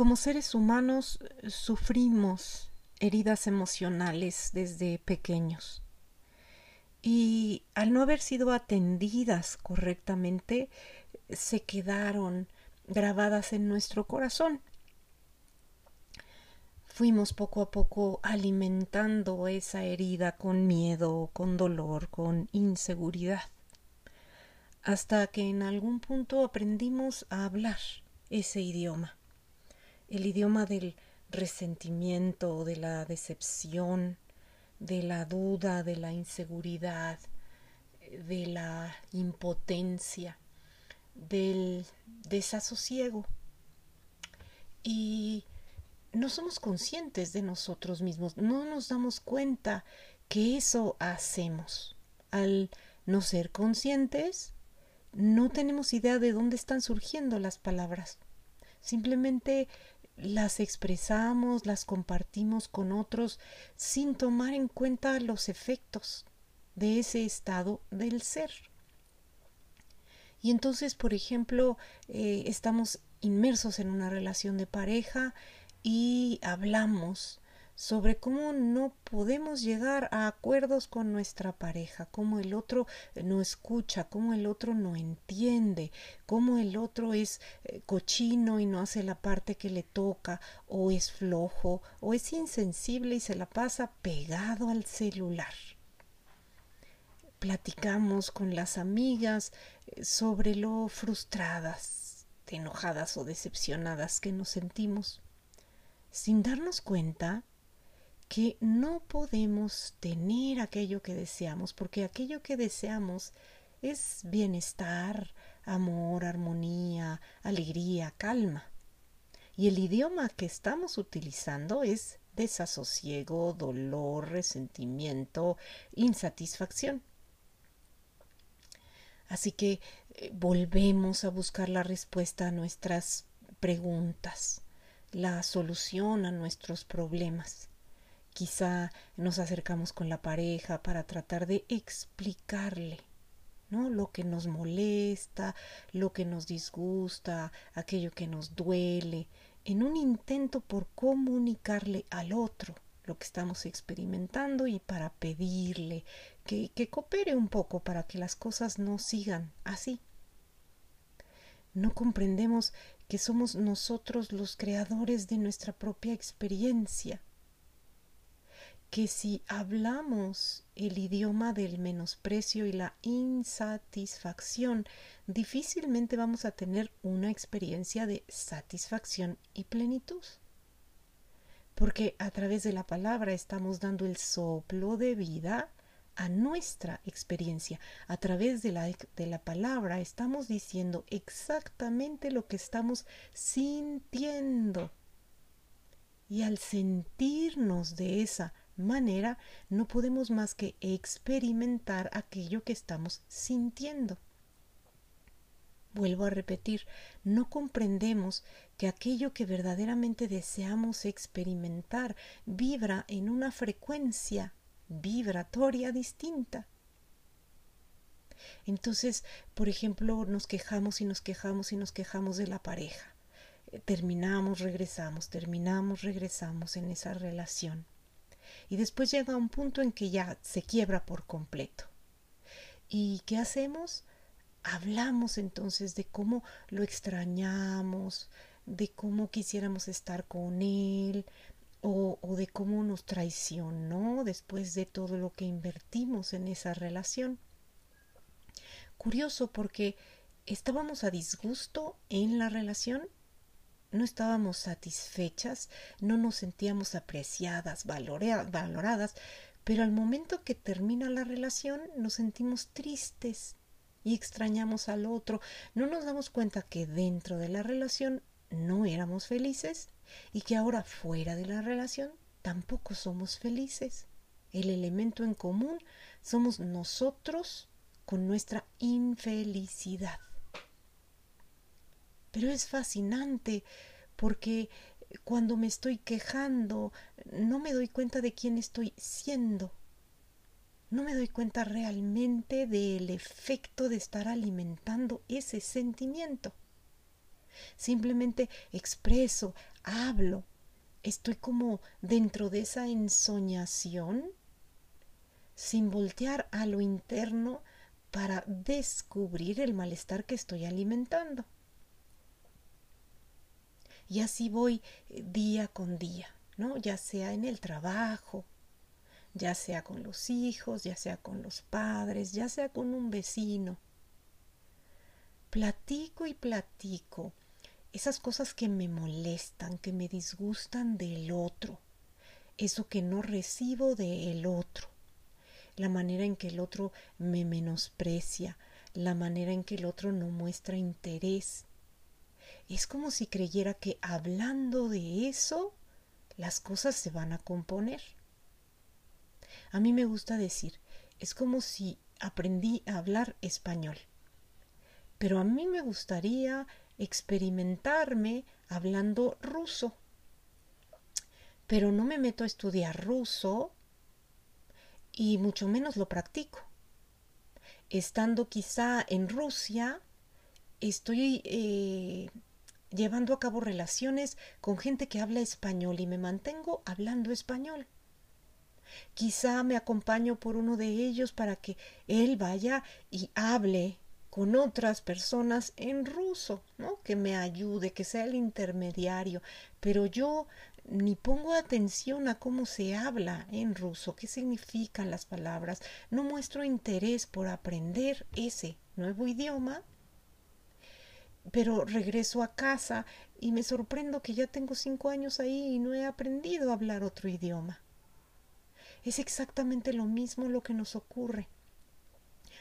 como seres humanos sufrimos heridas emocionales desde pequeños y al no haber sido atendidas correctamente se quedaron grabadas en nuestro corazón. Fuimos poco a poco alimentando esa herida con miedo, con dolor, con inseguridad, hasta que en algún punto aprendimos a hablar ese idioma, el idioma del resentimiento, de la decepción, de la duda, de la inseguridad, de la impotencia, del desasosiego. Y no somos conscientes de nosotros mismos, no nos damos cuenta que eso hacemos. Al no ser conscientes, no tenemos idea de dónde están surgiendo las palabras. Simplemente las expresamos, las compartimos con otros sin tomar en cuenta los efectos de ese estado del ser. Y entonces, por ejemplo, eh, estamos inmersos en una relación de pareja y hablamos sobre cómo no podemos llegar a acuerdos con nuestra pareja, cómo el otro no escucha, cómo el otro no entiende, cómo el otro es eh, cochino y no hace la parte que le toca, o es flojo, o es insensible y se la pasa pegado al celular. Platicamos con las amigas eh, sobre lo frustradas, enojadas o decepcionadas que nos sentimos. Sin darnos cuenta, que no podemos tener aquello que deseamos, porque aquello que deseamos es bienestar, amor, armonía, alegría, calma. Y el idioma que estamos utilizando es desasosiego, dolor, resentimiento, insatisfacción. Así que eh, volvemos a buscar la respuesta a nuestras preguntas, la solución a nuestros problemas. Quizá nos acercamos con la pareja para tratar de explicarle ¿no? lo que nos molesta, lo que nos disgusta, aquello que nos duele, en un intento por comunicarle al otro lo que estamos experimentando y para pedirle que, que coopere un poco para que las cosas no sigan así. No comprendemos que somos nosotros los creadores de nuestra propia experiencia que si hablamos el idioma del menosprecio y la insatisfacción, difícilmente vamos a tener una experiencia de satisfacción y plenitud. Porque a través de la palabra estamos dando el soplo de vida a nuestra experiencia. A través de la, de la palabra estamos diciendo exactamente lo que estamos sintiendo. Y al sentirnos de esa manera no podemos más que experimentar aquello que estamos sintiendo. Vuelvo a repetir, no comprendemos que aquello que verdaderamente deseamos experimentar vibra en una frecuencia vibratoria distinta. Entonces, por ejemplo, nos quejamos y nos quejamos y nos quejamos de la pareja. Terminamos, regresamos, terminamos, regresamos en esa relación y después llega un punto en que ya se quiebra por completo. ¿Y qué hacemos? Hablamos entonces de cómo lo extrañamos, de cómo quisiéramos estar con él, o, o, de cómo nos traicionó después de todo lo que invertimos en esa relación. Curioso porque estábamos a disgusto en la relación no estábamos satisfechas, no nos sentíamos apreciadas, valoradas, pero al momento que termina la relación nos sentimos tristes y extrañamos al otro, no nos damos cuenta que dentro de la relación no éramos felices y que ahora fuera de la relación tampoco somos felices. El elemento en común somos nosotros con nuestra infelicidad. Pero es fascinante porque cuando me estoy quejando no me doy cuenta de quién estoy siendo. No me doy cuenta realmente del efecto de estar alimentando ese sentimiento. Simplemente expreso, hablo, estoy como dentro de esa ensoñación, sin voltear a lo interno para descubrir el malestar que estoy alimentando. Y así voy eh, día con día, ¿no? Ya sea en el trabajo, ya sea con los hijos, ya sea con los padres, ya sea con un vecino. Platico y platico esas cosas que me molestan, que me disgustan del otro, eso que no recibo del otro, la manera en que el otro me menosprecia, la manera en que el otro no muestra interés. Es como si creyera que hablando de eso las cosas se van a componer. A mí me gusta decir, es como si aprendí a hablar español. Pero a mí me gustaría experimentarme hablando ruso. Pero no me meto a estudiar ruso y mucho menos lo practico. Estando quizá en Rusia, estoy eh, llevando a cabo relaciones con gente que habla español y me mantengo hablando español. Quizá me acompaño por uno de ellos para que él vaya y hable con otras personas en ruso, ¿no? Que me ayude, que sea el intermediario, pero yo ni pongo atención a cómo se habla en ruso, qué significan las palabras, no muestro interés por aprender ese nuevo idioma, pero regreso a casa y me sorprendo que ya tengo cinco años ahí y no he aprendido a hablar otro idioma. Es exactamente lo mismo lo que nos ocurre.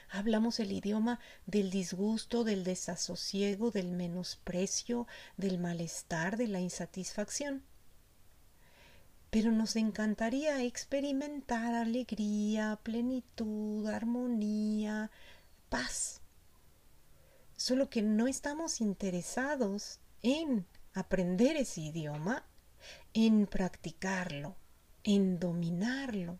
Hablamos el idioma del disgusto, del desasosiego, del menosprecio, del malestar, de la insatisfacción. Pero nos encantaría experimentar alegría, plenitud, armonía, paz. Solo que no estamos interesados en aprender ese idioma, en practicarlo, en dominarlo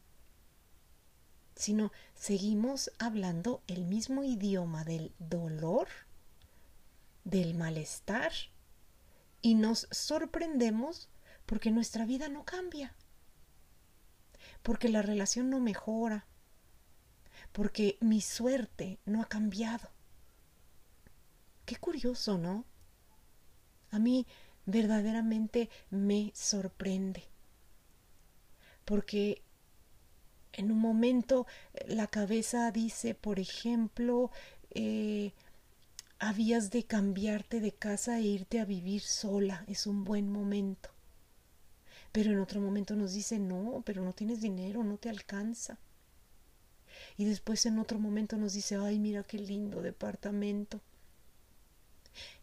sino seguimos hablando el mismo idioma del dolor, del malestar, y nos sorprendemos porque nuestra vida no cambia, porque la relación no mejora, porque mi suerte no ha cambiado. Qué curioso, ¿no? A mí verdaderamente me sorprende, porque en un momento la cabeza dice, por ejemplo, eh, habías de cambiarte de casa e irte a vivir sola, es un buen momento. Pero en otro momento nos dice, no, pero no tienes dinero, no te alcanza. Y después en otro momento nos dice, ay, mira qué lindo departamento.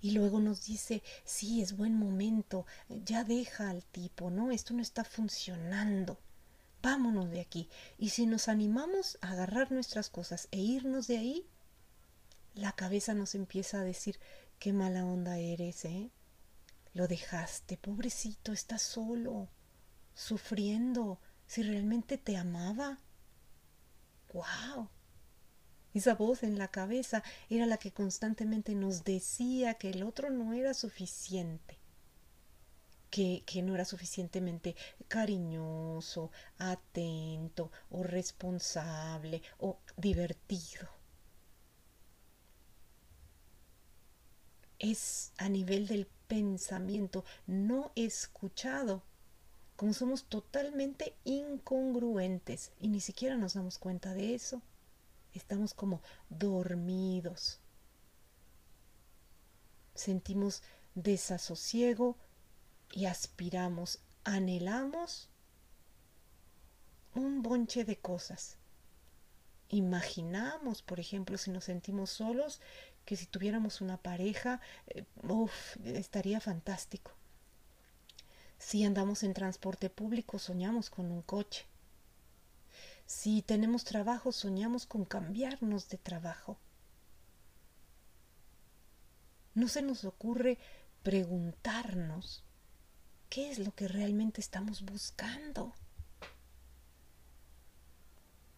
Y luego nos dice, sí, es buen momento, ya deja al tipo, ¿no? Esto no está funcionando vámonos de aquí. Y si nos animamos a agarrar nuestras cosas e irnos de ahí, la cabeza nos empieza a decir, qué mala onda eres, ¿eh? Lo dejaste, pobrecito, estás solo, sufriendo, si realmente te amaba. ¡Wow! Esa voz en la cabeza era la que constantemente nos decía que el otro no era suficiente que, no era suficientemente cariñoso, atento o responsable o divertido. Es a nivel del pensamiento no escuchado, como somos totalmente incongruentes y ni siquiera nos damos cuenta de eso. Estamos como dormidos. Sentimos desasosiego, y aspiramos, anhelamos un bonche de cosas. Imaginamos, por ejemplo, si nos sentimos solos, que si tuviéramos una pareja, eh, estaría fantástico. Si andamos en transporte público, soñamos con un coche. Si tenemos trabajo, soñamos con cambiarnos de trabajo. No se nos ocurre preguntarnos ¿Qué es lo que realmente estamos buscando?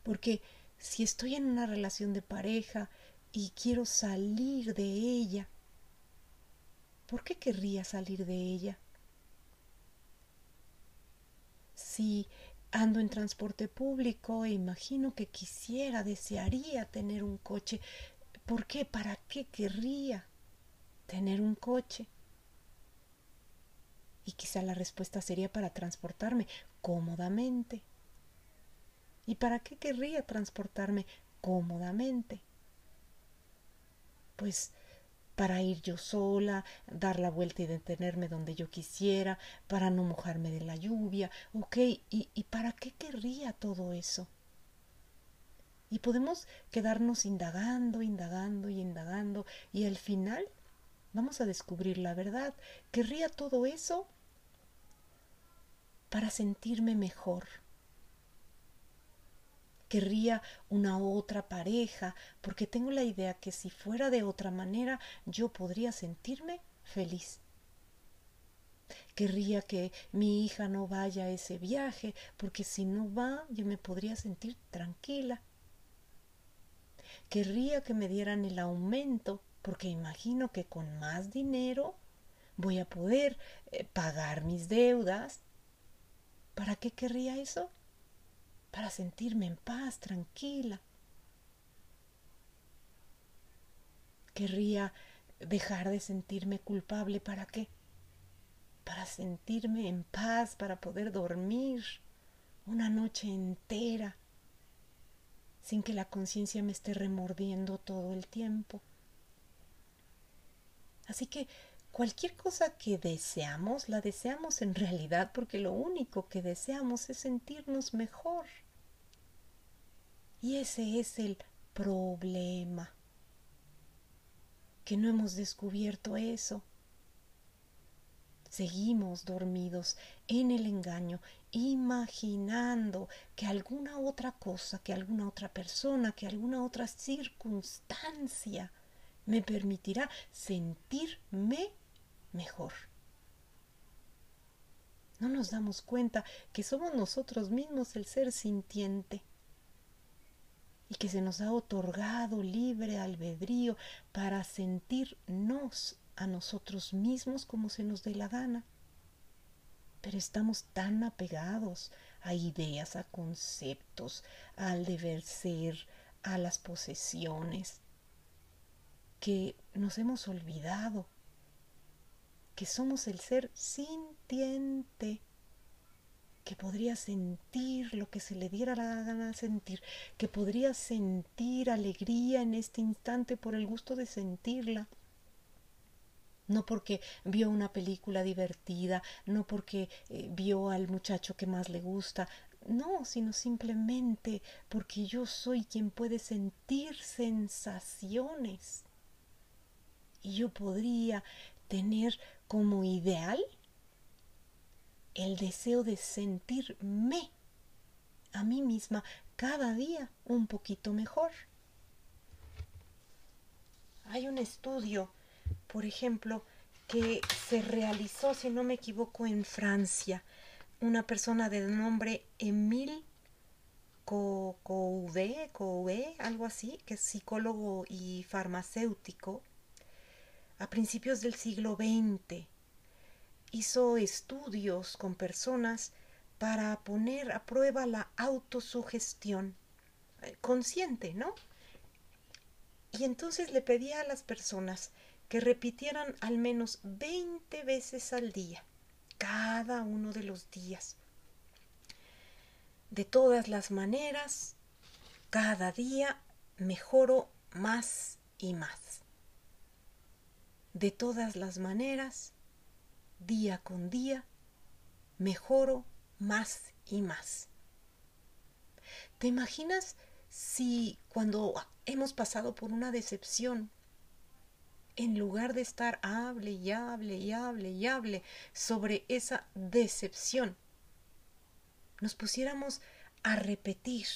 Porque si estoy en una relación de pareja y quiero salir de ella, ¿por qué querría salir de ella? si ando en transporte público e imagino que quisiera, desearía tener un coche. ¿Por qué? ¿Para qué querría tener un coche? Y quizá la respuesta sería para transportarme cómodamente. ¿Y para qué querría transportarme cómodamente? Pues para ir yo sola, dar la vuelta y detenerme donde yo quisiera, para no mojarme de la lluvia, ok, ¿y, para qué querría todo eso? Y podemos quedarnos indagando, indagando y indagando, y al final vamos a descubrir la verdad. Querría todo eso para sentirme mejor querría una otra pareja, porque tengo la idea que si fuera de otra manera yo podría sentirme feliz. Querría que mi hija no vaya a ese viaje, porque si no va yo me podría sentir tranquila. Querría que me dieran el aumento, porque imagino que con más dinero voy a poder eh, pagar mis deudas. ¿Para qué querría eso? Para sentirme en paz, tranquila. Querría dejar de sentirme culpable. ¿Para qué? Para sentirme en paz, para poder dormir una noche entera sin que la conciencia me esté remordiendo todo el tiempo. Así que Cualquier cosa que deseamos, la deseamos en realidad porque lo único que deseamos es sentirnos mejor. Y ese es el problema, que no hemos descubierto eso. Seguimos dormidos en el engaño, imaginando que alguna otra cosa, que alguna otra persona, que alguna otra circunstancia me permitirá sentirme mejor. No nos damos cuenta que somos nosotros mismos el ser sintiente y que se nos ha otorgado libre albedrío para sentirnos a nosotros mismos como se nos dé la gana. Pero estamos tan apegados a ideas, a conceptos, al deber ser, a las posesiones, que nos hemos olvidado que somos el ser sintiente que podría sentir lo que se le diera la gana sentir, que podría sentir alegría en este instante por el gusto de sentirla. No porque vio una película divertida, no porque eh, vio al muchacho que más le gusta, no, sino simplemente porque yo soy quien puede sentir sensaciones. Y yo podría tener como ideal el deseo de sentirme a mí misma cada día un poquito mejor. Hay un estudio, por ejemplo, que se realizó, si no me equivoco, en Francia. Una persona de nombre Emile Couvé, algo así, que es psicólogo y farmacéutico, a principios del siglo XX. Hizo estudios con personas para poner a prueba la autosugestión eh, consciente, ¿no? Y entonces le pedía a las personas que repitieran al menos 20 veces al día, cada uno de los días. De todas las maneras, cada día mejoro más y más. De todas las maneras, día con día, mejoro más y más. ¿Te imaginas si cuando hemos pasado por una decepción, en lugar de estar hable y hable y hable y hable sobre esa decepción, nos pusiéramos a repetir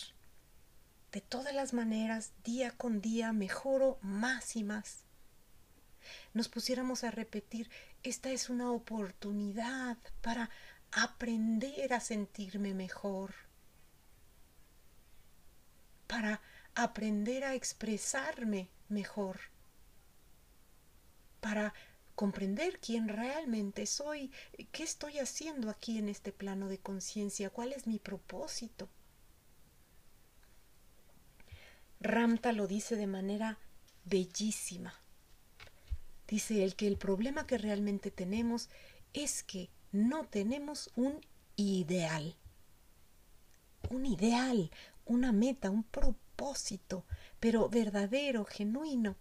de todas las maneras, día con día, mejoro más y más nos pusiéramos a repetir, esta es una oportunidad para aprender a sentirme mejor, para aprender a expresarme mejor, para comprender quién realmente soy, qué estoy haciendo aquí en este plano de conciencia, cuál es mi propósito. Ramta lo dice de manera bellísima. Dice él que el problema que realmente tenemos es que no tenemos un ideal. Un ideal, una meta, un propósito, pero verdadero, genuino.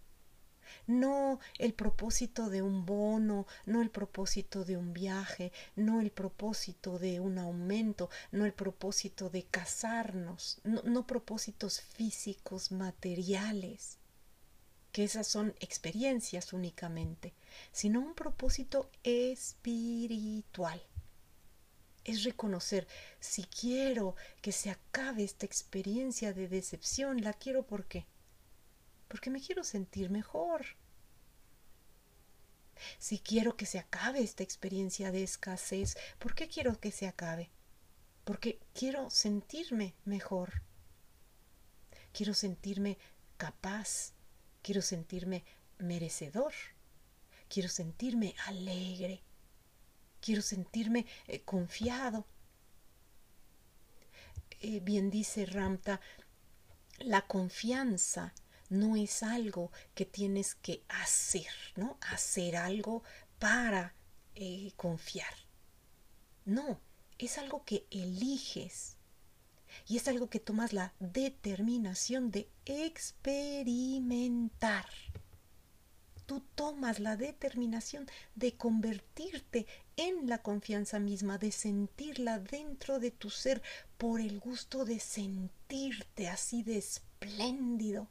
No el propósito de un bono, no el propósito de un viaje, no el propósito de un aumento, no el propósito de casarnos, no, no propósitos físicos, materiales que esas son experiencias únicamente, sino un propósito espiritual. Es reconocer, si quiero que se acabe esta experiencia de decepción, la quiero ¿por qué? Porque me quiero sentir mejor. Si quiero que se acabe esta experiencia de escasez, ¿por qué quiero que se acabe? Porque quiero sentirme mejor. Quiero sentirme capaz Quiero sentirme merecedor. Quiero sentirme alegre. Quiero sentirme eh, confiado. Eh, bien dice Ramta, la confianza no es algo que tienes que hacer, ¿no? Hacer algo para eh, confiar. No, es algo que eliges y es algo que tomas la determinación de experimentar. Tú tomas la determinación de convertirte en la confianza misma, de sentirla dentro de tu ser por el gusto de sentirte así de espléndido.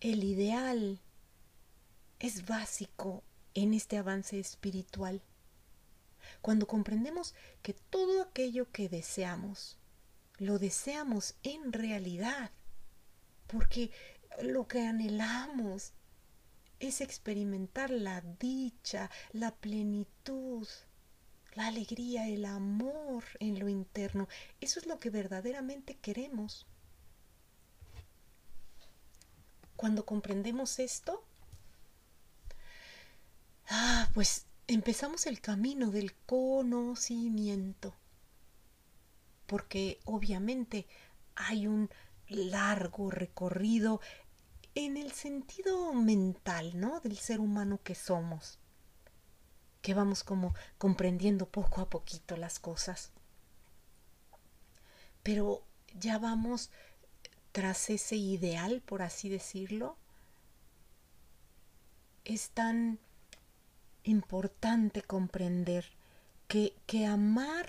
El ideal es básico en este avance espiritual cuando comprendemos que todo aquello que deseamos, lo deseamos en realidad, porque lo que anhelamos es experimentar la dicha, la plenitud, la alegría, el amor en lo interno. Eso es lo que verdaderamente queremos. Cuando comprendemos esto, ah, pues empezamos el camino del conocimiento, porque obviamente hay un largo recorrido en el sentido mental, ¿no? Del ser humano que somos, que vamos como comprendiendo poco a poquito las cosas. Pero ya vamos tras ese ideal, por así decirlo, es tan importante comprender que, que amar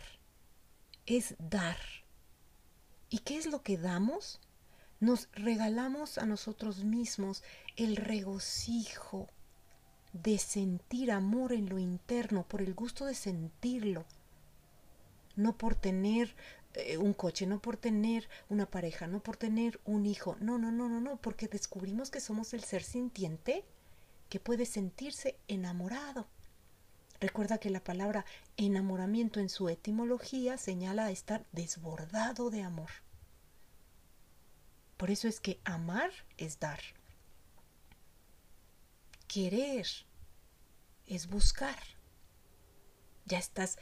es dar. ¿Y qué es lo que damos? Nos regalamos a nosotros mismos el regocijo de sentir amor en lo interno, por el gusto de sentirlo, no por tener eh, un coche, no por tener una pareja, no por tener un hijo, no, no, no, no, no, porque descubrimos que somos el ser sintiente que puede sentirse enamorado. Recuerda que la palabra enamoramiento en su etimología señala estar desbordado de amor. Por eso es que amar es dar. Querer es buscar. Ya estás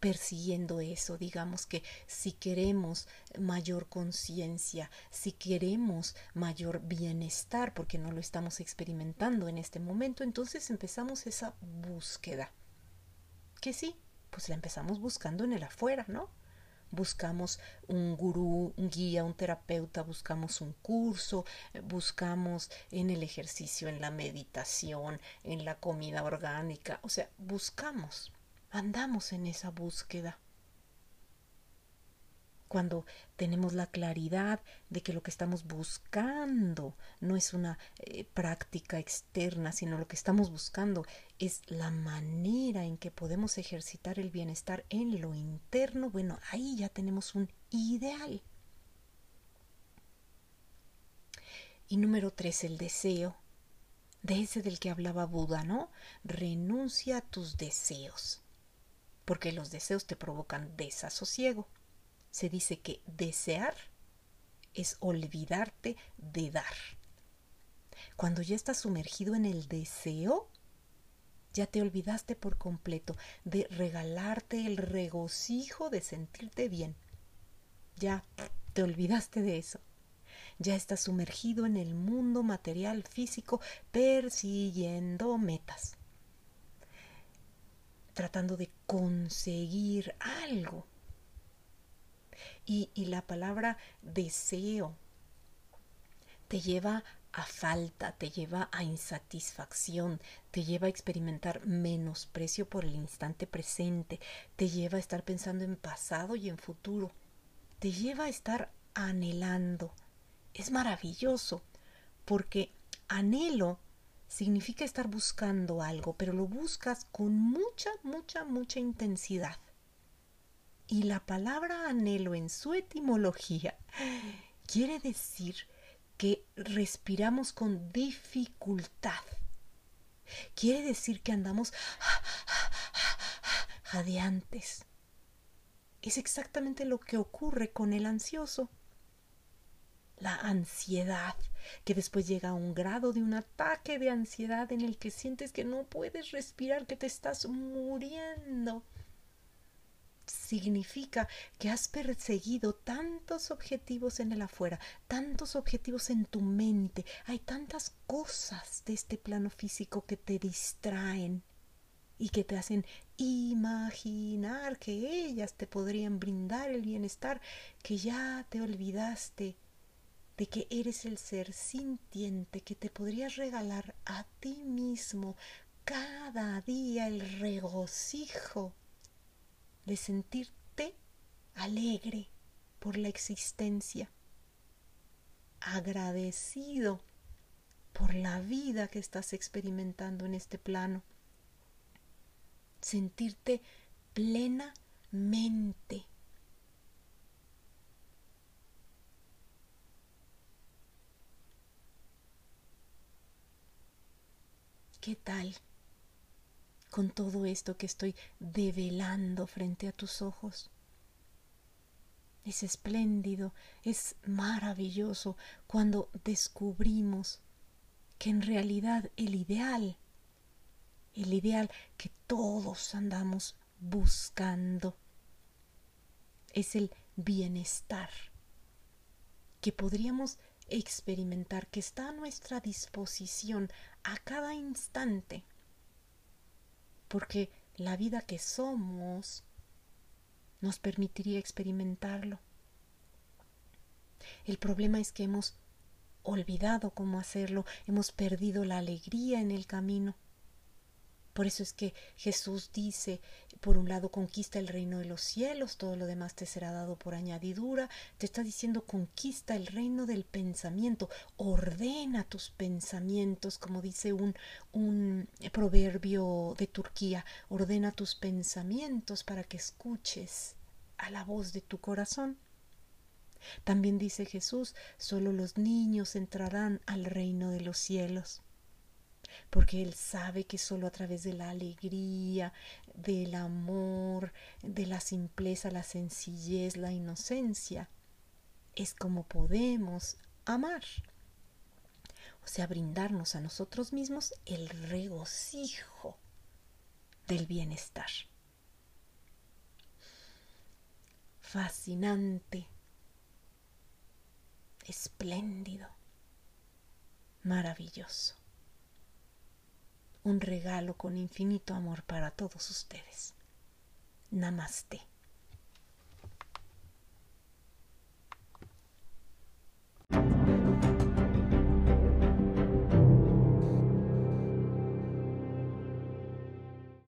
persiguiendo eso. Digamos que si queremos mayor conciencia, si queremos mayor bienestar, porque no lo estamos experimentando en este momento, entonces empezamos esa búsqueda. Que sí, pues la empezamos buscando en el afuera, ¿no? buscamos un gurú, un guía, un terapeuta, buscamos un curso, buscamos en el ejercicio, en la meditación, en la comida orgánica, o sea, buscamos andamos en esa búsqueda. Cuando tenemos la claridad de que lo que estamos buscando no es una eh, práctica externa, sino lo que estamos buscando es la manera en que podemos ejercitar el bienestar en lo interno, bueno, ahí ya tenemos un ideal. Y número tres, el deseo. De ese del que hablaba Buda, ¿no? Renuncia a tus deseos porque los deseos te provocan desasosiego. Se dice que desear es olvidarte de dar. Cuando ya estás sumergido en el deseo, ya te olvidaste por completo de regalarte el regocijo de sentirte bien. Ya te olvidaste de eso. Ya estás sumergido en el mundo material físico persiguiendo metas, tratando de conseguir algo. Y, y la palabra deseo te lleva a falta, te lleva a insatisfacción, te lleva a experimentar menosprecio por el instante presente, te lleva a estar pensando en pasado y en futuro, te lleva a estar anhelando. Es maravilloso, porque anhelo significa estar buscando algo, pero lo buscas con mucha, mucha, mucha intensidad. Y la palabra anhelo en su etimología quiere decir que respiramos con dificultad. Quiere decir que andamos jadeantes. Es exactamente lo que ocurre con el ansioso. La ansiedad, que después llega a un grado de un ataque de ansiedad en el que sientes que no puedes respirar, que te estás muriendo. Significa que has perseguido tantos objetivos en el afuera, tantos objetivos en tu mente, hay tantas cosas de este plano físico que te distraen y que te hacen imaginar que ellas te podrían brindar el bienestar, que ya te olvidaste de que eres el ser sintiente que te podrías regalar a ti mismo cada día el regocijo de sentirte alegre por la existencia, agradecido por la vida que estás experimentando en este plano, sentirte plenamente. ¿Qué tal? con todo esto que estoy develando frente a tus ojos. Es espléndido, es maravilloso cuando descubrimos que en realidad el ideal, el ideal que todos andamos buscando, es el bienestar que podríamos experimentar, que está a nuestra disposición a cada instante porque la vida que somos nos permitiría experimentarlo. El problema es que hemos olvidado cómo hacerlo, hemos perdido la alegría en el camino. Por eso es que Jesús dice, por un lado, conquista el reino de los cielos, todo lo demás te será dado por añadidura. Te está diciendo, conquista el reino del pensamiento, ordena tus pensamientos, como dice un, un proverbio de Turquía, ordena tus pensamientos para que escuches a la voz de tu corazón. También dice Jesús, solo los niños entrarán al reino de los cielos porque Él sabe que solo a través de la alegría, del amor, de la simpleza, la sencillez, la inocencia, es como podemos amar. O sea, brindarnos a nosotros mismos el regocijo del bienestar. Fascinante, espléndido, maravilloso un regalo con infinito amor para todos ustedes. Namaste.